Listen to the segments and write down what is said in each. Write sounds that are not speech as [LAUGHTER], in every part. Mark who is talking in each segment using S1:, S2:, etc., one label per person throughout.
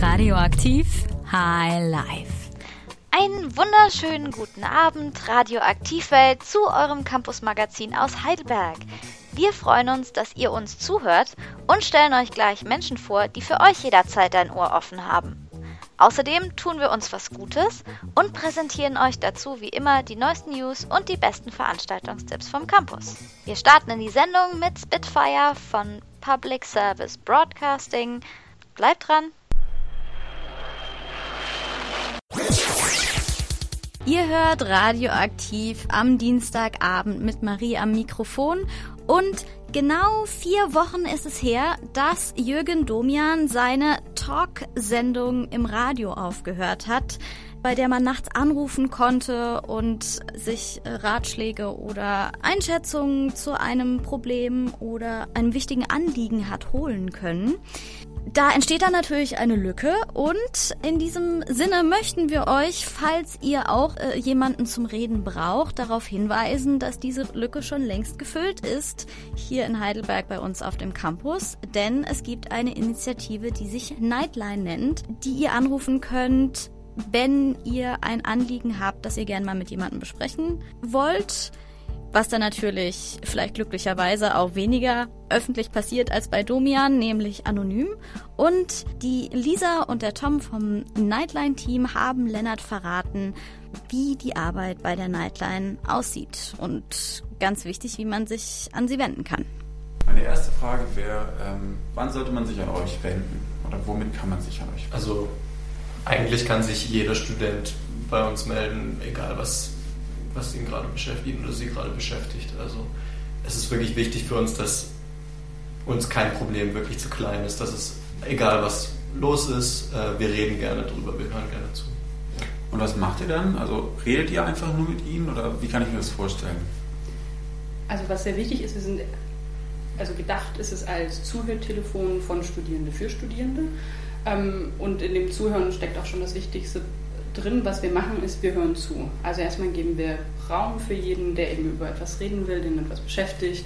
S1: Radioaktiv High Life.
S2: Einen wunderschönen guten Abend, Radioaktivwelt, zu eurem Campusmagazin aus Heidelberg. Wir freuen uns, dass ihr uns zuhört und stellen euch gleich Menschen vor, die für euch jederzeit ein Ohr offen haben. Außerdem tun wir uns was Gutes und präsentieren euch dazu wie immer die neuesten News und die besten Veranstaltungstipps vom Campus. Wir starten in die Sendung mit Spitfire von Public Service Broadcasting. Bleibt dran!
S1: Ihr hört Radioaktiv am Dienstagabend mit Marie am Mikrofon und genau vier Wochen ist es her, dass Jürgen Domian seine Talksendung im Radio aufgehört hat, bei der man nachts anrufen konnte und sich Ratschläge oder Einschätzungen zu einem Problem oder einem wichtigen Anliegen hat holen können. Da entsteht dann natürlich eine Lücke und in diesem Sinne möchten wir euch, falls ihr auch äh, jemanden zum Reden braucht, darauf hinweisen, dass diese Lücke schon längst gefüllt ist hier in Heidelberg bei uns auf dem Campus, denn es gibt eine Initiative, die sich Nightline nennt, die ihr anrufen könnt, wenn ihr ein Anliegen habt, das ihr gerne mal mit jemandem besprechen wollt was dann natürlich vielleicht glücklicherweise auch weniger öffentlich passiert als bei Domian, nämlich anonym. Und die Lisa und der Tom vom Nightline-Team haben Lennart verraten, wie die Arbeit bei der Nightline aussieht. Und ganz wichtig, wie man sich an sie wenden kann.
S3: Meine erste Frage wäre, ähm, wann sollte man sich an euch wenden? Oder womit kann man sich an euch wenden?
S4: Also eigentlich kann sich jeder Student bei uns melden, egal was was ihn gerade beschäftigt oder sie gerade beschäftigt. Also es ist wirklich wichtig für uns, dass uns kein Problem wirklich zu klein ist, dass es egal was los ist, äh, wir reden gerne drüber, wir hören gerne zu.
S3: Und was macht ihr dann? Also redet ihr einfach nur mit ihnen oder wie kann ich mir das vorstellen?
S5: Also was sehr wichtig ist, wir sind also gedacht ist es als Zuhörtelefon von Studierende für Studierende. Ähm, und in dem Zuhören steckt auch schon das Wichtigste drin, was wir machen, ist, wir hören zu. Also erstmal geben wir Raum für jeden, der eben über etwas reden will, den etwas beschäftigt,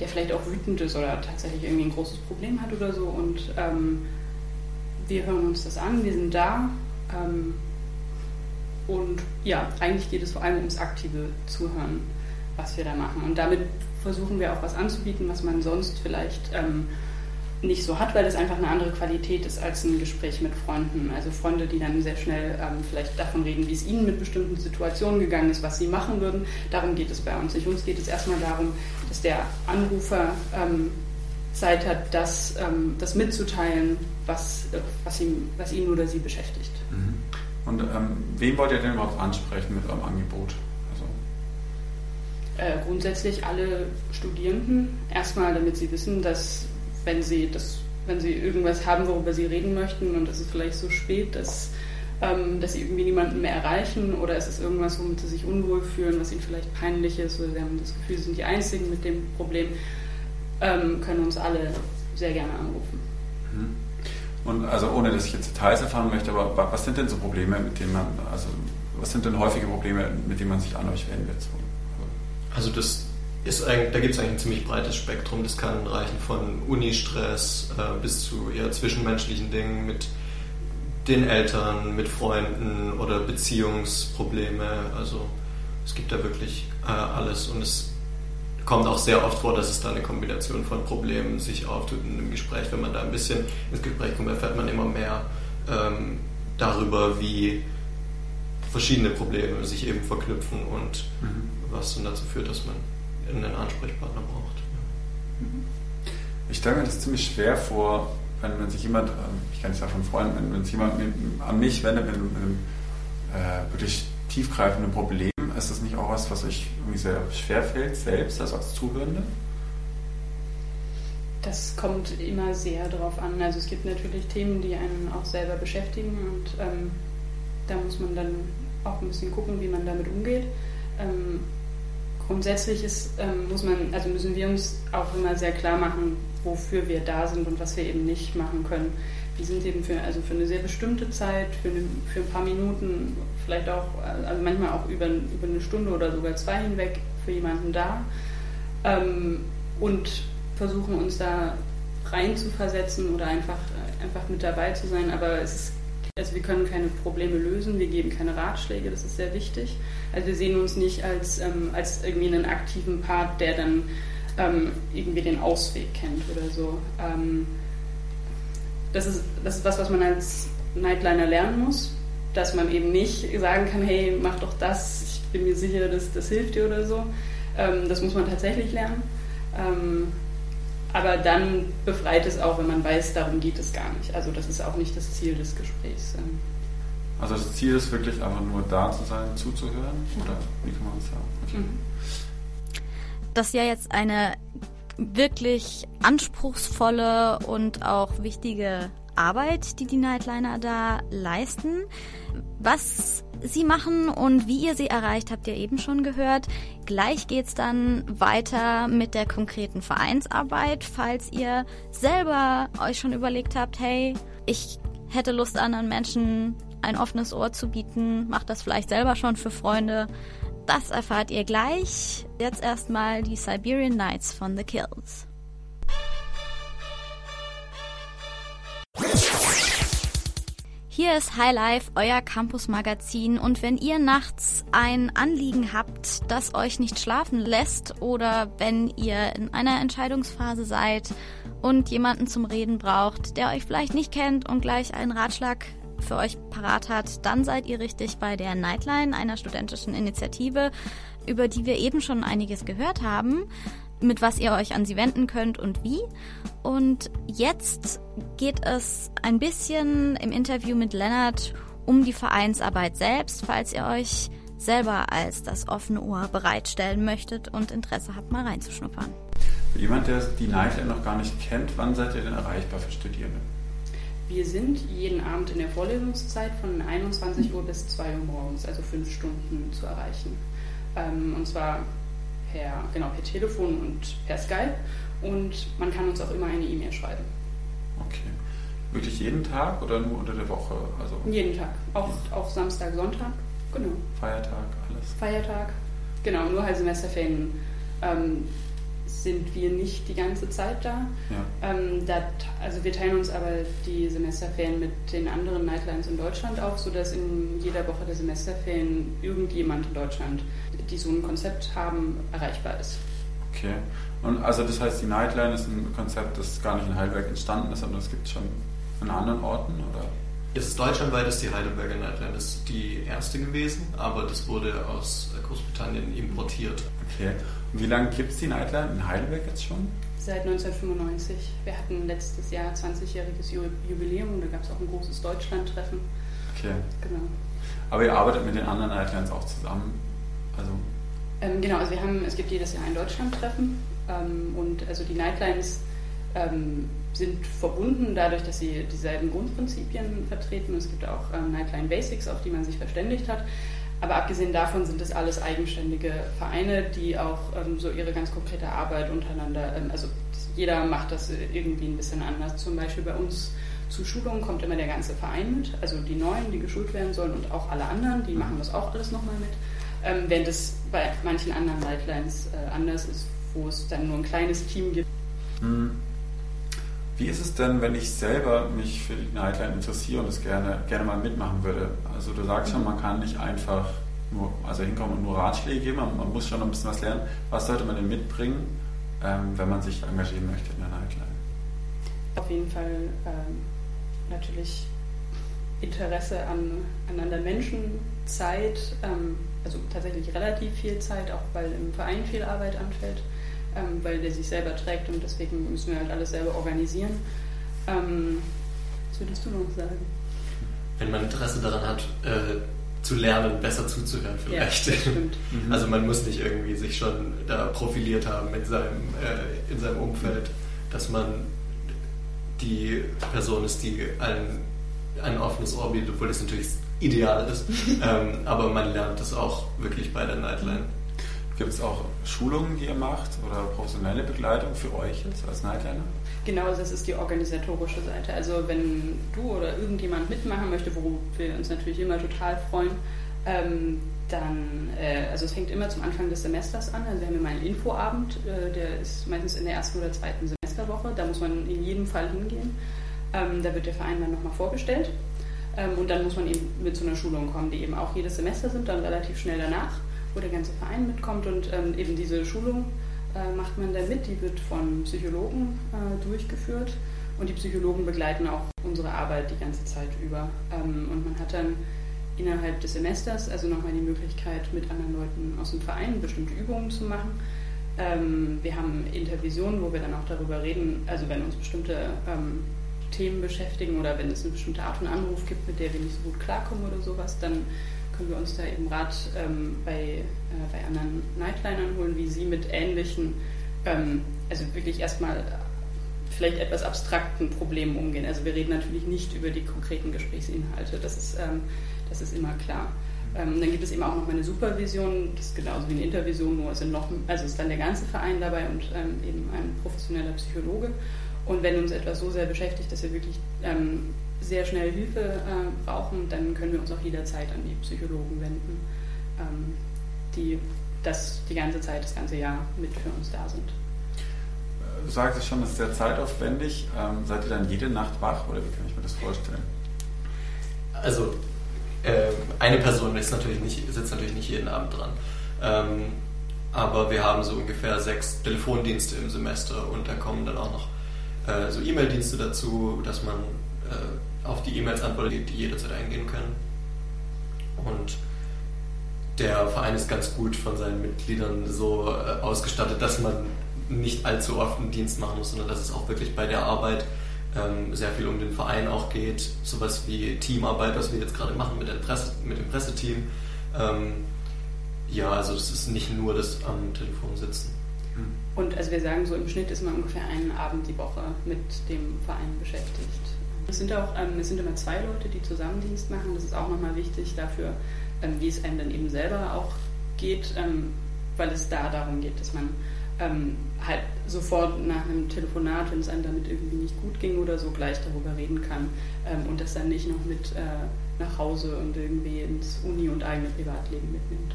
S5: der vielleicht auch wütend ist oder tatsächlich irgendwie ein großes Problem hat oder so. Und ähm, wir hören uns das an, wir sind da. Ähm, und ja, eigentlich geht es vor allem ums aktive Zuhören, was wir da machen. Und damit versuchen wir auch was anzubieten, was man sonst vielleicht ähm, nicht so hat, weil es einfach eine andere Qualität ist als ein Gespräch mit Freunden. Also Freunde, die dann sehr schnell ähm, vielleicht davon reden, wie es ihnen mit bestimmten Situationen gegangen ist, was sie machen würden. Darum geht es bei uns nicht. Uns geht es erstmal darum, dass der Anrufer ähm, Zeit hat, das, ähm, das mitzuteilen, was, äh, was, ihm, was ihn oder sie beschäftigt.
S3: Mhm. Und ähm, wen wollt ihr denn überhaupt ansprechen mit eurem Angebot?
S5: Also äh, grundsätzlich alle Studierenden. Erstmal, damit sie wissen, dass wenn sie das, wenn sie irgendwas haben, worüber sie reden möchten und es ist vielleicht so spät, dass, ähm, dass sie irgendwie niemanden mehr erreichen oder es ist irgendwas, womit sie sich unwohl fühlen, was ihnen vielleicht peinlich ist oder sie haben das Gefühl, sie sind die Einzigen mit dem Problem, ähm, können uns alle sehr gerne anrufen.
S3: Mhm. Und also ohne dass ich jetzt Details erfahren möchte, aber was sind denn so Probleme, mit denen man, also was sind denn häufige Probleme, mit denen man sich an euch wendet?
S4: Also das ist eigentlich, da gibt es eigentlich ein ziemlich breites Spektrum. Das kann reichen von Unistress äh, bis zu eher zwischenmenschlichen Dingen mit den Eltern, mit Freunden oder Beziehungsprobleme. Also es gibt da wirklich äh, alles und es kommt auch sehr oft vor, dass es da eine Kombination von Problemen sich auftut in einem Gespräch. Wenn man da ein bisschen ins Gespräch kommt, erfährt man immer mehr ähm, darüber, wie verschiedene Probleme sich eben verknüpfen und mhm. was dann dazu führt, dass man einen Ansprechpartner braucht.
S3: Ich stelle mir das ziemlich schwer vor, wenn, wenn sich jemand, ähm, ich kann es ja schon freuen, wenn, wenn sich jemand mit, an mich wendet mit, mit einem äh, wirklich tiefgreifenden Problem, ist das nicht auch was, was euch irgendwie sehr schwer fällt, selbst, also als Zuhörende?
S5: Das kommt immer sehr darauf an. Also es gibt natürlich Themen, die einen auch selber beschäftigen und ähm, da muss man dann auch ein bisschen gucken, wie man damit umgeht. Ähm, grundsätzlich ist, ähm, muss man, also müssen wir uns auch immer sehr klar machen, wofür wir da sind und was wir eben nicht machen können. Wir sind eben für, also für eine sehr bestimmte Zeit, für, eine, für ein paar Minuten, vielleicht auch, also manchmal auch über, über eine Stunde oder sogar zwei hinweg für jemanden da ähm, und versuchen uns da rein zu versetzen oder einfach, einfach mit dabei zu sein, aber es ist also wir können keine Probleme lösen, wir geben keine Ratschläge, das ist sehr wichtig. Also wir sehen uns nicht als, ähm, als irgendwie einen aktiven Part, der dann ähm, irgendwie den Ausweg kennt oder so. Ähm, das, ist, das ist was, was man als Nightliner lernen muss, dass man eben nicht sagen kann, hey, mach doch das, ich bin mir sicher, dass das hilft dir oder so. Ähm, das muss man tatsächlich lernen. Aber dann befreit es auch, wenn man weiß, darum geht es gar nicht. Also das ist auch nicht das Ziel des Gesprächs.
S3: Also das Ziel ist wirklich einfach nur da zu sein, zuzuhören? Oder wie kann man das sagen? Okay. Mhm.
S1: Das ist ja jetzt eine wirklich anspruchsvolle und auch wichtige Arbeit, die die Nightliner da leisten. Was sie machen und wie ihr sie erreicht, habt ihr eben schon gehört. Gleich geht's dann weiter mit der konkreten Vereinsarbeit. Falls ihr selber euch schon überlegt habt, hey, ich hätte Lust, anderen Menschen ein offenes Ohr zu bieten, macht das vielleicht selber schon für Freunde. Das erfahrt ihr gleich. Jetzt erstmal die Siberian Nights von The Kills. Hier ist High Life, euer Campus-Magazin. Und wenn ihr nachts ein Anliegen habt, das euch nicht schlafen lässt, oder wenn ihr in einer Entscheidungsphase seid und jemanden zum Reden braucht, der euch vielleicht nicht kennt und gleich einen Ratschlag für euch parat hat, dann seid ihr richtig bei der Nightline, einer studentischen Initiative, über die wir eben schon einiges gehört haben mit was ihr euch an sie wenden könnt und wie. Und jetzt geht es ein bisschen im Interview mit Lennart um die Vereinsarbeit selbst, falls ihr euch selber als das offene Ohr bereitstellen möchtet und Interesse habt, mal reinzuschnuppern.
S3: Für jemand, der die Nightline noch gar nicht kennt, wann seid ihr denn erreichbar für Studierende?
S5: Wir sind jeden Abend in der Vorlesungszeit von 21 Uhr bis 2 Uhr morgens, also fünf Stunden zu erreichen. Ähm, und zwar per, genau, per Telefon und per Skype und man kann uns auch immer eine E-Mail schreiben.
S3: Okay. Wirklich jeden Tag oder nur unter der Woche? Also
S5: jeden Tag, auch, auch Samstag, Sonntag, genau.
S3: Feiertag, alles?
S5: Feiertag, genau, nur halt Semesterferien. Ähm, sind wir nicht die ganze Zeit da. Ja. Ähm, da. Also wir teilen uns aber die Semesterferien mit den anderen Nightlines in Deutschland auf, sodass in jeder Woche der Semesterferien irgendjemand in Deutschland, die so ein Konzept haben, erreichbar ist.
S3: Okay. Und also das heißt, die Nightline ist ein Konzept, das gar nicht in Heidelberg entstanden ist, sondern es gibt schon an anderen Orten, oder?
S4: Es ist deutschlandweit ist die Heidelberger Nightline das ist die erste gewesen, aber das wurde aus Großbritannien importiert.
S3: Okay. Und wie lange gibt es die Nightline in Heidelberg jetzt schon?
S5: Seit 1995. Wir hatten letztes Jahr 20-jähriges Jubiläum und da gab es auch ein großes Deutschland-Treffen.
S3: Okay. Genau. Aber ihr arbeitet mit den anderen Nightlines auch zusammen? Also
S5: ähm, genau, also wir haben, es gibt jedes Jahr ein Deutschland-Treffen ähm, und also die Nightlines ähm, sind verbunden dadurch, dass sie dieselben Grundprinzipien vertreten. Es gibt auch ähm, Nightline Basics, auf die man sich verständigt hat. Aber abgesehen davon sind es alles eigenständige Vereine, die auch ähm, so ihre ganz konkrete Arbeit untereinander, ähm, also jeder macht das irgendwie ein bisschen anders. Zum Beispiel bei uns zu Schulungen kommt immer der ganze Verein mit, also die Neuen, die geschult werden sollen und auch alle anderen, die machen das auch alles nochmal mit. Ähm, während es bei manchen anderen Lightlines äh, anders ist, wo es dann nur ein kleines Team gibt.
S3: Hm. Wie ist es denn, wenn ich selber mich für die Nightline interessiere und es gerne, gerne mal mitmachen würde? Also du sagst schon, man kann nicht einfach nur, also hinkommen und nur Ratschläge geben, man, man muss schon ein bisschen was lernen. Was sollte man denn mitbringen, ähm, wenn man sich engagieren möchte in der Nightline?
S5: Auf jeden Fall ähm, natürlich Interesse an, an anderen Menschen, Zeit, ähm, also tatsächlich relativ viel Zeit, auch weil im Verein viel Arbeit anfällt ähm, weil der sich selber trägt und deswegen müssen wir halt alles selber organisieren. Ähm, was würdest du noch sagen?
S4: Wenn man Interesse daran hat, äh, zu lernen, besser zuzuhören vielleicht.
S5: Ja, stimmt. [LAUGHS]
S4: Mhm. Also man muss nicht irgendwie sich schon da profiliert haben in seinem, äh, in seinem Umfeld, dass man die Person ist, die ein, ein offenes Ohr bietet, obwohl das natürlich ideal ist. [LAUGHS] ähm, aber man lernt das auch wirklich bei der Nightline.
S3: Gibt es auch Schulungen, die ihr macht oder professionelle Begleitung für euch jetzt als Nightliner?
S5: Genau, das ist die organisatorische Seite. Also wenn du oder irgendjemand mitmachen möchte, worüber wir uns natürlich immer total freuen, ähm, dann, äh, also es fängt immer zum Anfang des Semesters an. Also wir haben immer einen Infoabend, äh, der ist meistens in der ersten oder zweiten Semesterwoche. Da muss man in jedem Fall hingehen. Ähm, da wird der Verein dann nochmal vorgestellt. Ähm, und dann muss man eben mit zu einer Schulung kommen, die eben auch jedes Semester sind, dann relativ schnell danach, wo der ganze Verein mitkommt. Und ähm, eben diese Schulung äh, macht man dann mit, die wird von Psychologen äh, durchgeführt. Und die Psychologen begleiten auch unsere Arbeit die ganze Zeit über. Ähm, und man hat dann innerhalb des Semesters also nochmal die Möglichkeit, mit anderen Leuten aus dem Verein bestimmte Übungen zu machen. Ähm, wir haben Intervisionen, wo wir dann auch darüber reden, also wenn uns bestimmte ähm, Themen beschäftigen oder wenn es eine bestimmte Art von Anruf gibt, mit der wir nicht so gut klarkommen oder sowas, dann können wir uns da eben Rat ähm, bei, äh, bei anderen Nightlinern holen, wie sie mit ähnlichen, ähm, also wirklich erstmal vielleicht etwas abstrakten Problemen umgehen. Also wir reden natürlich nicht über die konkreten Gesprächsinhalte, das ist, ähm, das ist immer klar. Ähm, dann gibt es eben auch noch eine Supervision, das ist genauso wie eine Intervision, nur sind noch, also ist dann der ganze Verein dabei und ähm, eben ein professioneller Psychologe. Und wenn uns etwas so sehr beschäftigt, dass wir wirklich ähm, sehr schnell Hilfe äh, brauchen, dann können wir uns auch jederzeit an die Psychologen wenden, ähm, die das die ganze Zeit, das ganze Jahr mit für uns da sind.
S3: Du sagtest schon, das ist sehr zeitaufwendig. Ähm, seid ihr dann jede Nacht wach oder wie kann ich mir das vorstellen?
S4: Also äh, eine Person ist natürlich nicht, sitzt natürlich nicht jeden Abend dran. Ähm, aber wir haben so ungefähr sechs Telefondienste im Semester und da kommen dann auch noch äh, so E-Mail-Dienste dazu, dass man äh, auf die E-Mails antwortet, die jederzeit eingehen können. Und der Verein ist ganz gut von seinen Mitgliedern so äh, ausgestattet, dass man nicht allzu oft einen Dienst machen muss, sondern dass es auch wirklich bei der Arbeit ähm, sehr viel um den Verein auch geht. Sowas wie Teamarbeit, was wir jetzt gerade machen mit, Presse, mit dem Presseteam. Ähm, ja, also es ist nicht nur das am Telefon sitzen.
S5: Und also wir sagen so, im Schnitt ist man ungefähr einen Abend die Woche mit dem Verein beschäftigt. Es sind auch, ähm, es sind immer zwei Leute, die Zusammendienst machen. Das ist auch nochmal wichtig dafür, ähm, wie es einem dann eben selber auch geht, ähm, weil es da darum geht, dass man ähm, halt sofort nach einem Telefonat, wenn es einem damit irgendwie nicht gut ging oder so, gleich darüber reden kann ähm, und das dann nicht noch mit äh, nach Hause und irgendwie ins Uni und eigene Privatleben mitnimmt.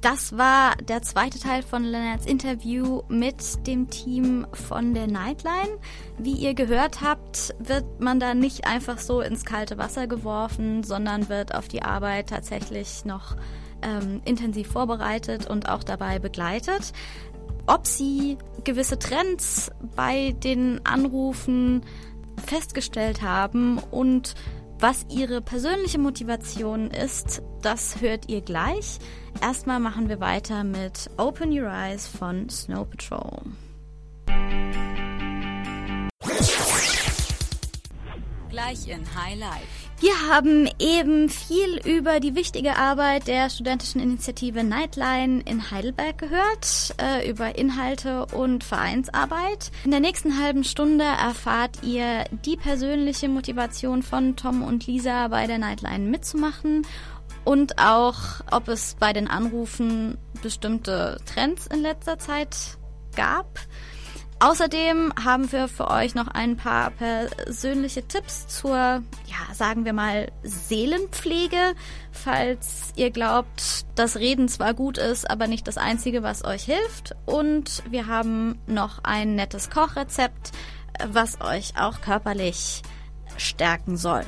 S1: Das war der zweite Teil von Lennarts Interview mit dem Team von der Nightline. Wie ihr gehört habt, wird man da nicht einfach so ins kalte Wasser geworfen, sondern wird auf die Arbeit tatsächlich noch ähm, intensiv vorbereitet und auch dabei begleitet ob sie gewisse Trends bei den Anrufen festgestellt haben und was ihre persönliche Motivation ist, das hört ihr gleich. Erstmal machen wir weiter mit Open Your Eyes von Snow Patrol. Gleich in High Life. Wir haben eben viel über die wichtige Arbeit der studentischen Initiative Nightline in Heidelberg gehört, äh, über Inhalte und Vereinsarbeit. In der nächsten halben Stunde erfahrt ihr die persönliche Motivation von Tom und Lisa bei der Nightline mitzumachen und auch, ob es bei den Anrufen bestimmte Trends in letzter Zeit gab. Außerdem haben wir für euch noch ein paar persönliche Tipps zur, ja, sagen wir mal, Seelenpflege, falls ihr glaubt, dass Reden zwar gut ist, aber nicht das Einzige, was euch hilft. Und wir haben noch ein nettes Kochrezept, was euch auch körperlich stärken soll.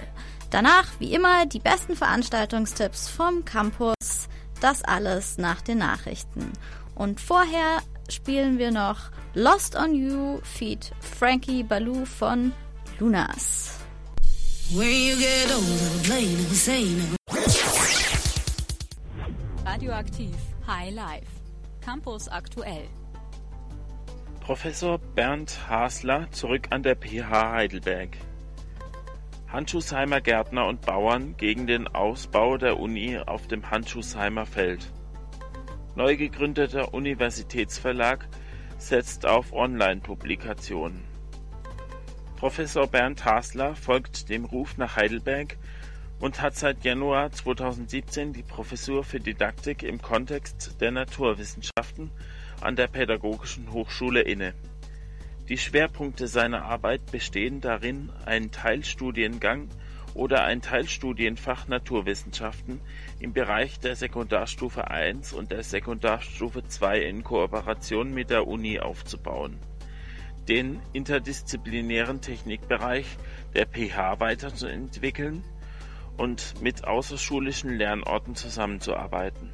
S1: Danach, wie immer, die besten Veranstaltungstipps vom Campus. Das alles nach den Nachrichten. Und vorher spielen wir noch Lost on You feat Frankie Baloo von Lunas.
S6: Radioaktiv High Life Campus aktuell
S7: Professor Bernd Hasler zurück an der PH Heidelberg. Handschuhsheimer Gärtner und Bauern gegen den Ausbau der Uni auf dem Handschuhsheimer Feld. Neu gegründeter Universitätsverlag setzt auf Online-Publikationen. Professor Bernd Hasler folgt dem Ruf nach Heidelberg und hat seit Januar 2017 die Professur für Didaktik im Kontext der Naturwissenschaften an der Pädagogischen Hochschule inne. Die Schwerpunkte seiner Arbeit bestehen darin, einen Teilstudiengang oder ein Teilstudienfach Naturwissenschaften im Bereich der Sekundarstufe I und der Sekundarstufe II in Kooperation mit der Uni aufzubauen. den interdisziplinären Technikbereich der PH weiterzuentwickeln und mit außerschulischen Lernorten zusammenzuarbeiten.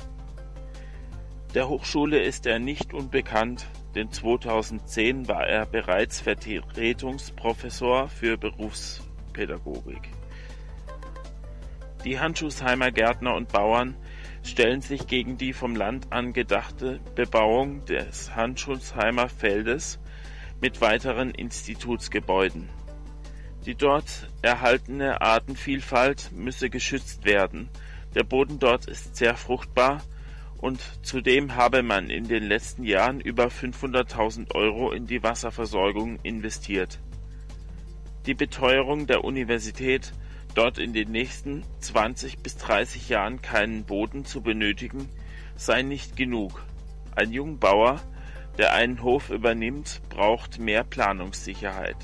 S7: Der Hochschule ist er nicht unbekannt, denn 2010 war er bereits Vertretungsprofessor für Berufspädagogik. Die Handschuhsheimer Gärtner und Bauern stellen sich gegen die vom Land angedachte Bebauung des Handschuhsheimer Feldes mit weiteren Institutsgebäuden. Die dort erhaltene Artenvielfalt müsse geschützt werden, der Boden dort ist sehr fruchtbar und zudem habe man in den letzten Jahren über 500.000 Euro in die Wasserversorgung investiert. Die Beteuerung der Universität, dort in den nächsten 20 bis 30 Jahren keinen Boden zu benötigen, sei nicht genug. Ein Jungbauer, der einen Hof übernimmt, braucht mehr Planungssicherheit.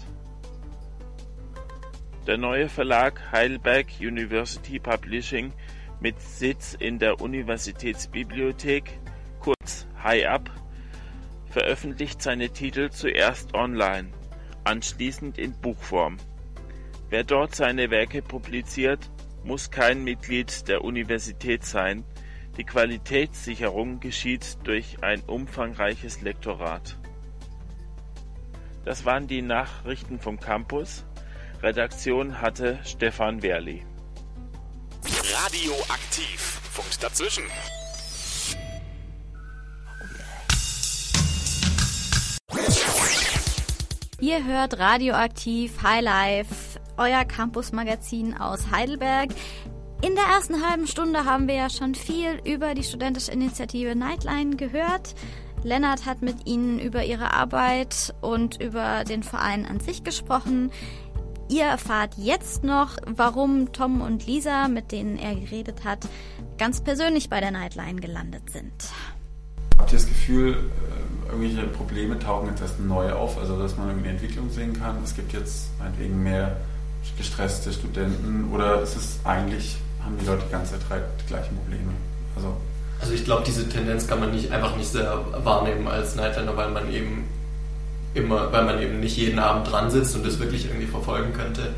S7: Der neue Verlag Heidelberg University Publishing mit Sitz in der Universitätsbibliothek, kurz HiUp, veröffentlicht seine Titel zuerst online, anschließend in Buchform. Wer dort seine Werke publiziert, muss kein Mitglied der Universität sein, die Qualitätssicherung geschieht durch ein umfangreiches Lektorat. Das waren die Nachrichten vom Campus. Redaktion hatte Stefan Werli.
S8: Radioaktiv. Funkt dazwischen.
S1: Ihr hört Radioaktiv High Life, euer Campus-Magazin aus Heidelberg. In der ersten halben Stunde haben wir ja schon viel über die studentische Initiative Nightline gehört. Lennart hat mit Ihnen über Ihre Arbeit und über den Verein an sich gesprochen. Ihr erfahrt jetzt noch, warum Tom und Lisa, mit denen er geredet hat, ganz persönlich bei der Nightline gelandet sind.
S3: Habt ihr das Gefühl, äh, irgendwelche Probleme tauchen jetzt erst neu auf, also dass man irgendwie eine Entwicklung sehen kann? Es gibt jetzt meinetwegen mehr gestresste Studenten oder ist es eigentlich, haben die Leute die ganze Zeit die gleichen Probleme?
S4: Also, also ich glaube, diese Tendenz kann man nicht einfach nicht sehr wahrnehmen als Nightliner, weil man eben immer, weil man eben nicht jeden Abend dran sitzt und das wirklich irgendwie verfolgen könnte.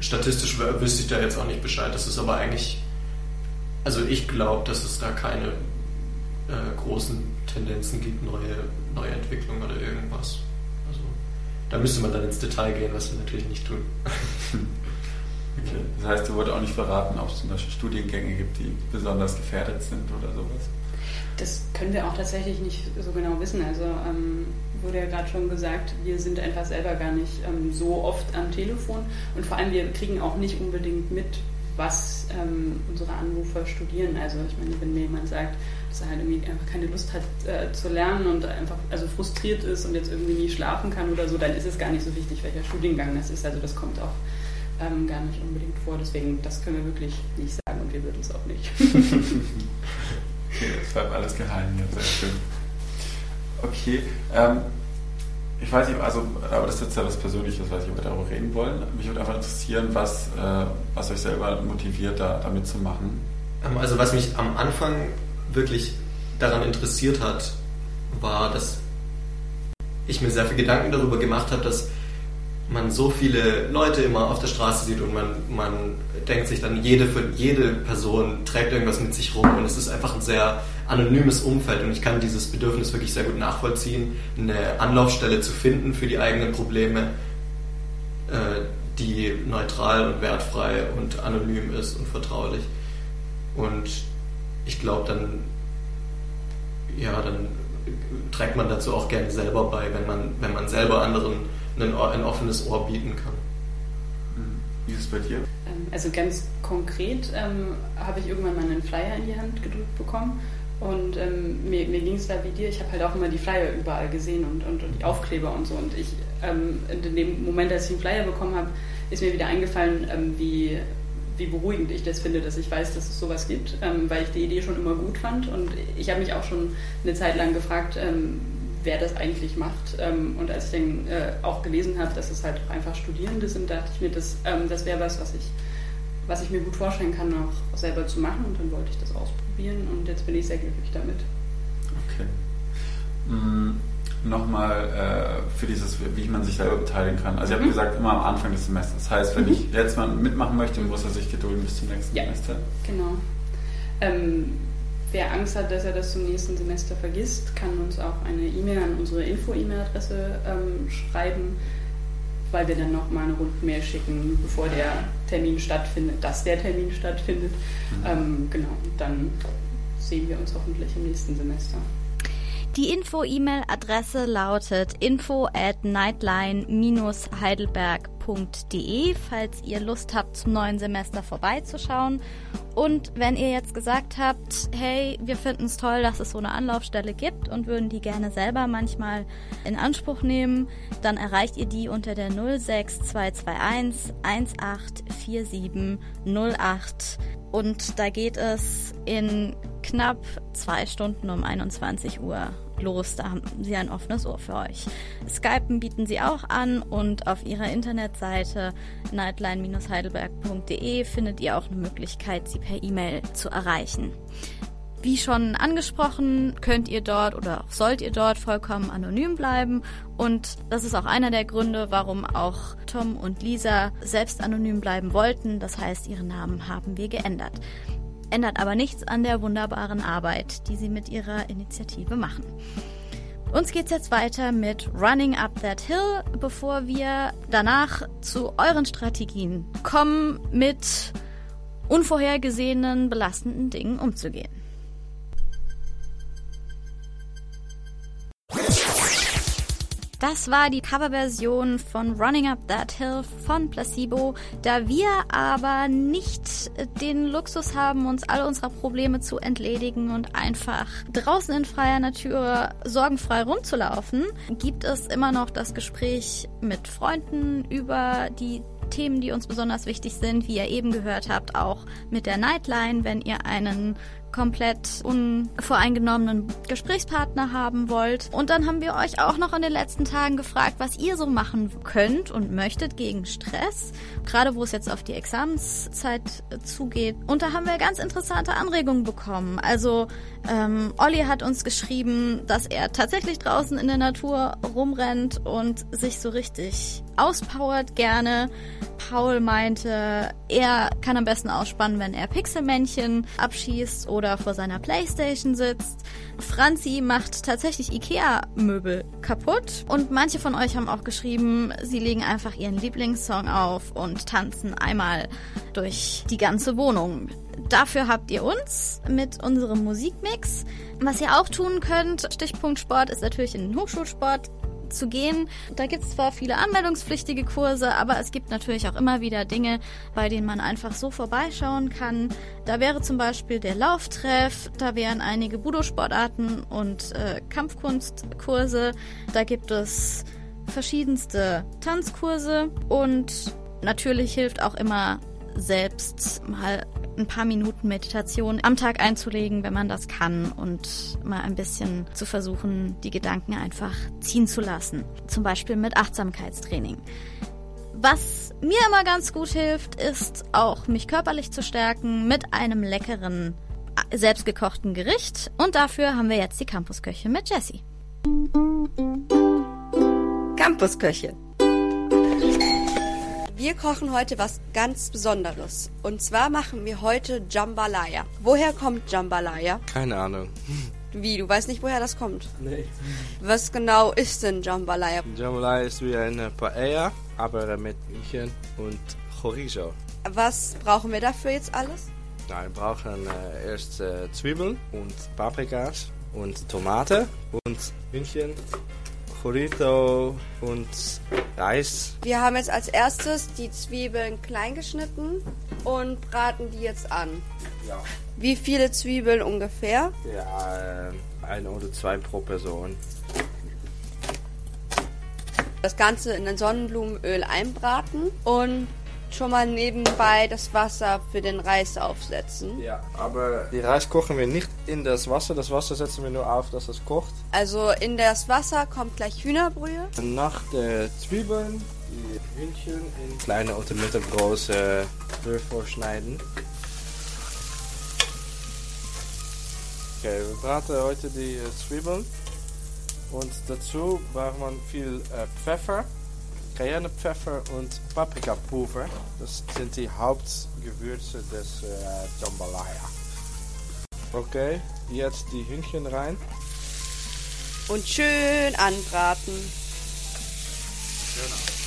S4: Statistisch wüsste ich da jetzt auch nicht Bescheid. Das ist aber eigentlich, also ich glaube, dass es da keine äh, großen Tendenzen gibt, neue, neue Entwicklungen oder irgendwas. Da müsste man dann ins Detail gehen, was wir natürlich nicht tun.
S3: okay. Das heißt, du wolltest auch nicht verraten, ob es zum Beispiel Studiengänge gibt, die besonders gefährdet sind oder sowas?
S5: Das können wir auch tatsächlich nicht so genau wissen. Also ähm, wurde ja gerade schon gesagt, wir sind einfach selber gar nicht ähm, so oft am Telefon und vor allem wir kriegen auch nicht unbedingt mit, was ähm, unsere Anrufer studieren. Also ich meine, wenn mir jemand sagt, dass er halt irgendwie einfach keine Lust hat äh, zu lernen und einfach also frustriert ist und jetzt irgendwie nie schlafen kann oder so, dann ist es gar nicht so wichtig, welcher Studiengang das ist. Also das kommt auch ähm, gar nicht unbedingt vor. Deswegen, das können wir wirklich nicht sagen und wir würden es auch nicht. [LAUGHS]
S3: okay, [LAUGHS] das bleibt alles geheim hier, sehr schön. Okay, ähm, ich weiß nicht, also, aber das ist jetzt ja was Persönliches, weiß ich, ob wir darüber reden wollen. Mich würde einfach interessieren, was, äh, was euch selber motiviert, da, da mitzumachen.
S4: Ähm, also, was mich am Anfang wirklich daran interessiert hat, war, dass ich mir sehr viel Gedanken darüber gemacht habe, dass man so viele Leute immer auf der Straße sieht und man, man denkt sich dann, jede, jede Person trägt irgendwas mit sich rum und es ist einfach ein sehr anonymes Umfeld und ich kann dieses Bedürfnis wirklich sehr gut nachvollziehen, eine Anlaufstelle zu finden für die eigenen Probleme, äh, die neutral und wertfrei und anonym ist und vertraulich. Und ich glaube, dann, ja, dann trägt man dazu auch gerne selber bei, wenn man, wenn man selber anderen ein, ein offenes Ohr bieten kann.
S3: Mhm. Wie ist es bei dir?
S5: Ähm, also ganz konkret ähm, habe ich irgendwann mal einen Flyer in die Hand gedrückt bekommen und ähm, mir, mir ging es da wie dir, ich habe halt auch immer die Flyer überall gesehen und, und, und die Aufkleber und so. Und ich, ähm, in dem Moment, als ich den Flyer bekommen habe, ist mir wieder eingefallen, ähm, wie, wie beruhigend ich das finde, dass ich weiß, dass es sowas gibt, ähm, weil ich die Idee schon immer gut fand. Und ich habe mich auch schon eine Zeit lang gefragt, ähm, wer das eigentlich macht. Ähm, und als ich dann äh, auch gelesen habe, dass es halt einfach Studierende sind, dachte ich mir, das, das wäre was, was ich was ich mir gut vorstellen kann, auch selber zu machen. Und dann wollte ich das ausprobieren und jetzt bin ich sehr glücklich damit.
S3: Okay. Mm, nochmal äh, für dieses, wie man sich selber beteiligen kann. Also ich habe
S5: Mhm.
S3: gesagt, immer am Anfang des Semesters. Das heißt, wenn
S5: Mhm.
S3: ich jetzt mal mitmachen möchte, muss er sich gedulden bis zum nächsten
S5: Ja.
S3: Semester.
S5: Genau. Ähm, wer Angst hat, dass er das zum nächsten Semester vergisst, kann uns auch eine E-Mail an unsere Info-E-Mail-Adresse ähm, schreiben, weil wir dann nochmal eine Rundmail schicken, bevor der Termin stattfindet, dass der Termin stattfindet. Ähm, genau, dann sehen wir uns hoffentlich im nächsten Semester.
S1: Die Info-E-Mail-Adresse lautet info at nightline-heidelberg.de, falls ihr Lust habt, zum neuen Semester vorbeizuschauen. Und wenn ihr jetzt gesagt habt, hey, wir finden es toll, dass es so eine Anlaufstelle gibt und würden die gerne selber manchmal in Anspruch nehmen, dann erreicht ihr die unter der 06221 184708. Und da geht es in knapp zwei Stunden um 21 Uhr los. Da haben sie ein offenes Ohr für euch. Skypen bieten sie auch an und auf ihrer Internetseite nightline-heidelberg.de findet ihr auch eine Möglichkeit, sie per E-Mail zu erreichen. Wie schon angesprochen, könnt ihr dort oder sollt ihr dort vollkommen anonym bleiben. Und das ist auch einer der Gründe, warum auch Tom und Lisa selbst anonym bleiben wollten. Das heißt, ihre Namen haben wir geändert. Ändert aber nichts an der wunderbaren Arbeit, die sie mit ihrer Initiative machen. Uns geht's jetzt weiter mit Running Up That Hill, bevor wir danach zu euren Strategien kommen, mit unvorhergesehenen, belastenden Dingen umzugehen. Das war die Coverversion von Running Up That Hill von Placebo. Da wir aber nicht den Luxus haben, uns all unserer Probleme zu entledigen und einfach draußen in freier Natur sorgenfrei rumzulaufen, gibt es immer noch das Gespräch mit Freunden über die Themen, die uns besonders wichtig sind, wie ihr eben gehört habt, auch mit der Nightline, wenn ihr einen komplett unvoreingenommenen Gesprächspartner haben wollt. Und dann haben wir euch auch noch in den letzten Tagen gefragt, was ihr so machen könnt und möchtet gegen Stress, gerade wo es jetzt auf die Examenszeit zugeht. Und da haben wir ganz interessante Anregungen bekommen. Also ähm, Olli hat uns geschrieben, dass er tatsächlich draußen in der Natur rumrennt und sich so richtig auspowert gerne. Paul meinte, er kann am besten ausspannen, wenn er Pixelmännchen abschießt oder vor seiner Playstation sitzt. Franzi macht tatsächlich Ikea-Möbel kaputt. Und manche von euch haben auch geschrieben, sie legen einfach ihren Lieblingssong auf und tanzen einmal durch die ganze Wohnung. Dafür habt ihr uns mit unserem Musikmix. Was ihr auch tun könnt, Stichpunkt Sport ist natürlich in den Hochschulsport zu gehen. Da gibt es zwar viele anmeldungspflichtige Kurse, aber es gibt natürlich auch immer wieder Dinge, bei denen man einfach so vorbeischauen kann. Da wäre zum Beispiel der Lauftreff, da wären einige Budo-Sportarten und äh, Kampfkunstkurse. Da gibt es verschiedenste Tanzkurse und natürlich hilft auch immer selbst mal ein paar Minuten Meditation am Tag einzulegen, wenn man das kann und mal ein bisschen zu versuchen, die Gedanken einfach ziehen zu lassen. Zum Beispiel mit Achtsamkeitstraining. Was mir immer ganz gut hilft, ist auch mich körperlich zu stärken mit einem leckeren selbstgekochten Gericht. Und dafür haben wir jetzt die Campusköche mit Jessie.
S9: Campusköche. Wir kochen heute was ganz Besonderes. Und zwar machen wir heute Jambalaya. Woher kommt Jambalaya?
S10: Keine Ahnung.
S9: Wie, du weißt nicht, woher das kommt?
S10: Nee.
S9: Was genau ist denn Jambalaya?
S10: Jambalaya ist wie eine Paella, aber mit Hähnchen und Chorizo.
S9: Was brauchen wir dafür jetzt alles?
S10: Na, wir brauchen äh, erst äh, Zwiebeln und Paprikas und Tomate und Hühnchen, Chorizo und Reis.
S9: Wir haben jetzt als erstes die Zwiebeln klein geschnitten und braten die jetzt an.
S10: Ja.
S9: Wie viele Zwiebeln ungefähr?
S10: Ja, äh, ein oder zwei pro Person.
S9: Das Ganze in den Sonnenblumenöl einbraten und schon mal nebenbei das Wasser für den Reis aufsetzen.
S10: Ja, aber die Reis kochen wir nicht in das Wasser. Das Wasser setzen wir nur auf, dass es kocht.
S9: Also in das Wasser kommt gleich Hühnerbrühe.
S10: Nach der Zwiebeln die Hühnchen in kleine oder mittelgroße Würfel schneiden. Okay, wir braten heute die Zwiebeln. Und dazu braucht man viel äh, Pfeffer, Cayennepfeffer und Paprikapulver. Das sind die Hauptgewürze des äh, Jambalaya. Okay, jetzt die Hühnchen rein.
S9: Und schön anbraten.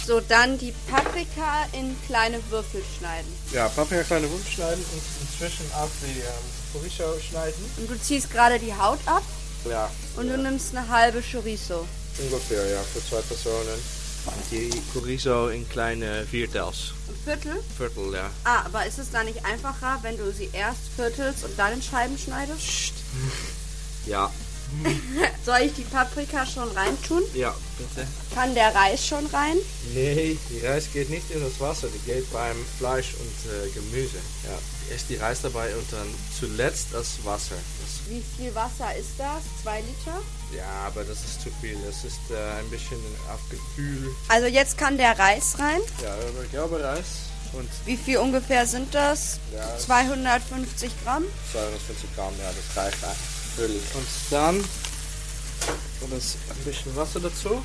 S9: So, dann die Paprika in kleine Würfel schneiden.
S10: Ja, Paprika kleine Würfel schneiden und inzwischen auch die ähm, Chorizo schneiden.
S9: Und du ziehst gerade die Haut ab
S10: Ja,
S9: und du nimmst eine halbe Chorizo.
S10: ungefähr, ja, für zwei Personen. Die Chorizo in kleine Viertels.
S9: Ein Viertel?
S10: Viertel, ja.
S9: Ah, aber ist es da nicht einfacher, wenn du sie erst viertelst und dann in Scheiben schneidest?
S10: Ja, [LAUGHS]
S9: Soll ich die Paprika schon reintun?
S10: ja, bitte.
S9: Kann der Reis schon rein?
S10: Nee, die Reis geht nicht in das Wasser, die geht beim Fleisch und äh, Gemüse. Ja, erst die Reis dabei und dann zuletzt das Wasser. Das,
S9: Wie viel Wasser ist das? Zwei Liter?
S10: Ja, aber das ist zu viel. Das ist äh, ein bisschen auf Gefühl.
S9: Also jetzt kann der Reis rein.
S10: Ja, aber gelber Reis und
S9: Wie viel ungefähr sind das?
S10: ja,
S9: 250 Gramm?
S10: 250 Gramm, ja, das reicht völlig. Und dann kommt das ein bisschen Wasser dazu.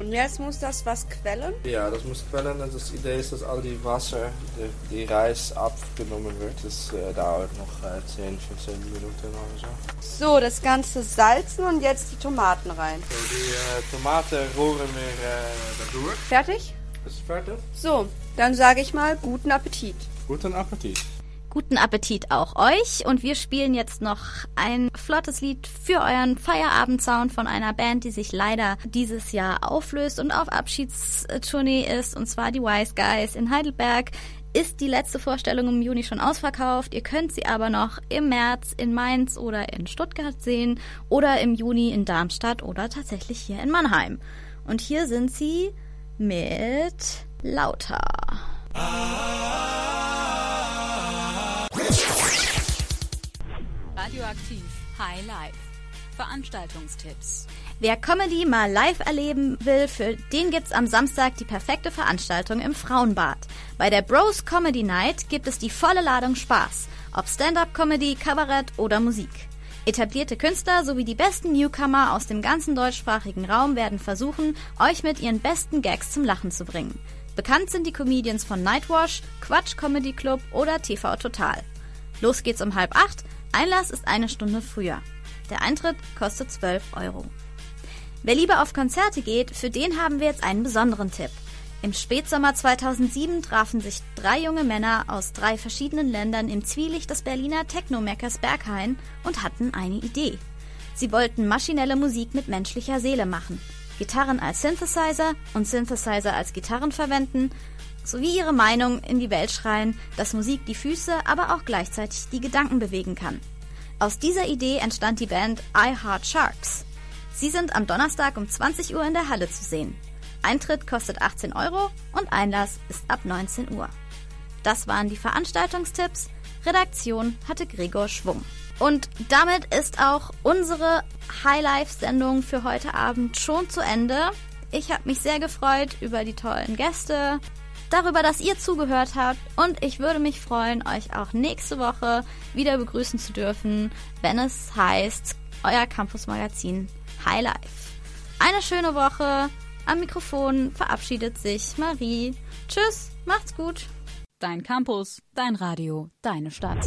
S9: Und jetzt muss das was quellen.
S10: Ja, das muss quellen und das Idee ist, dass all die Wasser, die, die Reis abgenommen wird. Das äh, dauert noch äh, 10, 15 Minuten oder so.
S9: So, das Ganze salzen und jetzt die Tomaten rein.
S10: So, die äh, Tomaten rohren wir äh, dadurch.
S9: Fertig?
S10: Ist fertig.
S9: So, dann sage ich mal guten Appetit.
S10: Guten Appetit.
S1: Guten Appetit auch euch und wir spielen jetzt noch ein flottes Lied für euren Feierabendsound von einer Band, die sich leider dieses Jahr auflöst und auf Abschiedstournee ist und zwar die Wise Guys in Heidelberg. Ist die letzte Vorstellung im Juni schon ausverkauft. Ihr könnt sie aber noch im März in Mainz oder in Stuttgart sehen oder im Juni in Darmstadt oder tatsächlich hier in Mannheim. Und hier sind sie mit Lauter.
S6: Radioaktiv High Life. Veranstaltungstipps.
S1: Wer Comedy mal live erleben will, für den gibt's am Samstag die perfekte Veranstaltung im Frauenbad. Bei der Bros Comedy Night gibt es die volle Ladung Spaß. Ob Stand-up-Comedy, Kabarett oder Musik. Etablierte Künstler sowie die besten Newcomer aus dem ganzen deutschsprachigen Raum werden versuchen, euch mit ihren besten Gags zum Lachen zu bringen. Bekannt sind die Comedians von Nightwash, Quatsch Comedy Club oder TV Total. Los geht's um halb acht. Einlass ist eine Stunde früher. Der Eintritt kostet 12 Euro. Wer lieber auf Konzerte geht, für den haben wir jetzt einen besonderen Tipp. Im Spätsommer 2007 trafen sich drei junge Männer aus drei verschiedenen Ländern im Zwielicht des Berliner Technomeckers Berghain und hatten eine Idee. Sie wollten maschinelle Musik mit menschlicher Seele machen, Gitarren als Synthesizer und Synthesizer als Gitarren verwenden, sowie ihre Meinung in die Welt schreien, dass Musik die Füße, aber auch gleichzeitig die Gedanken bewegen kann. Aus dieser Idee entstand die Band I Heart Sharks. Sie sind am Donnerstag um 20 Uhr in der Halle zu sehen. Eintritt kostet 18 Euro und Einlass ist ab 19 Uhr. Das waren die Veranstaltungstipps. Redaktion hatte Gregor Schwung. Und damit ist auch unsere Highlife-Sendung für heute Abend schon zu Ende. Ich habe mich sehr gefreut über die tollen Gäste, darüber, dass ihr zugehört habt und ich würde mich freuen, euch auch nächste Woche wieder begrüßen zu dürfen, wenn es heißt, euer Campus-Magazin High Life. Eine schöne Woche. Am Mikrofon verabschiedet sich Marie. Tschüss, macht's gut.
S6: Dein Campus, dein Radio, deine Stadt.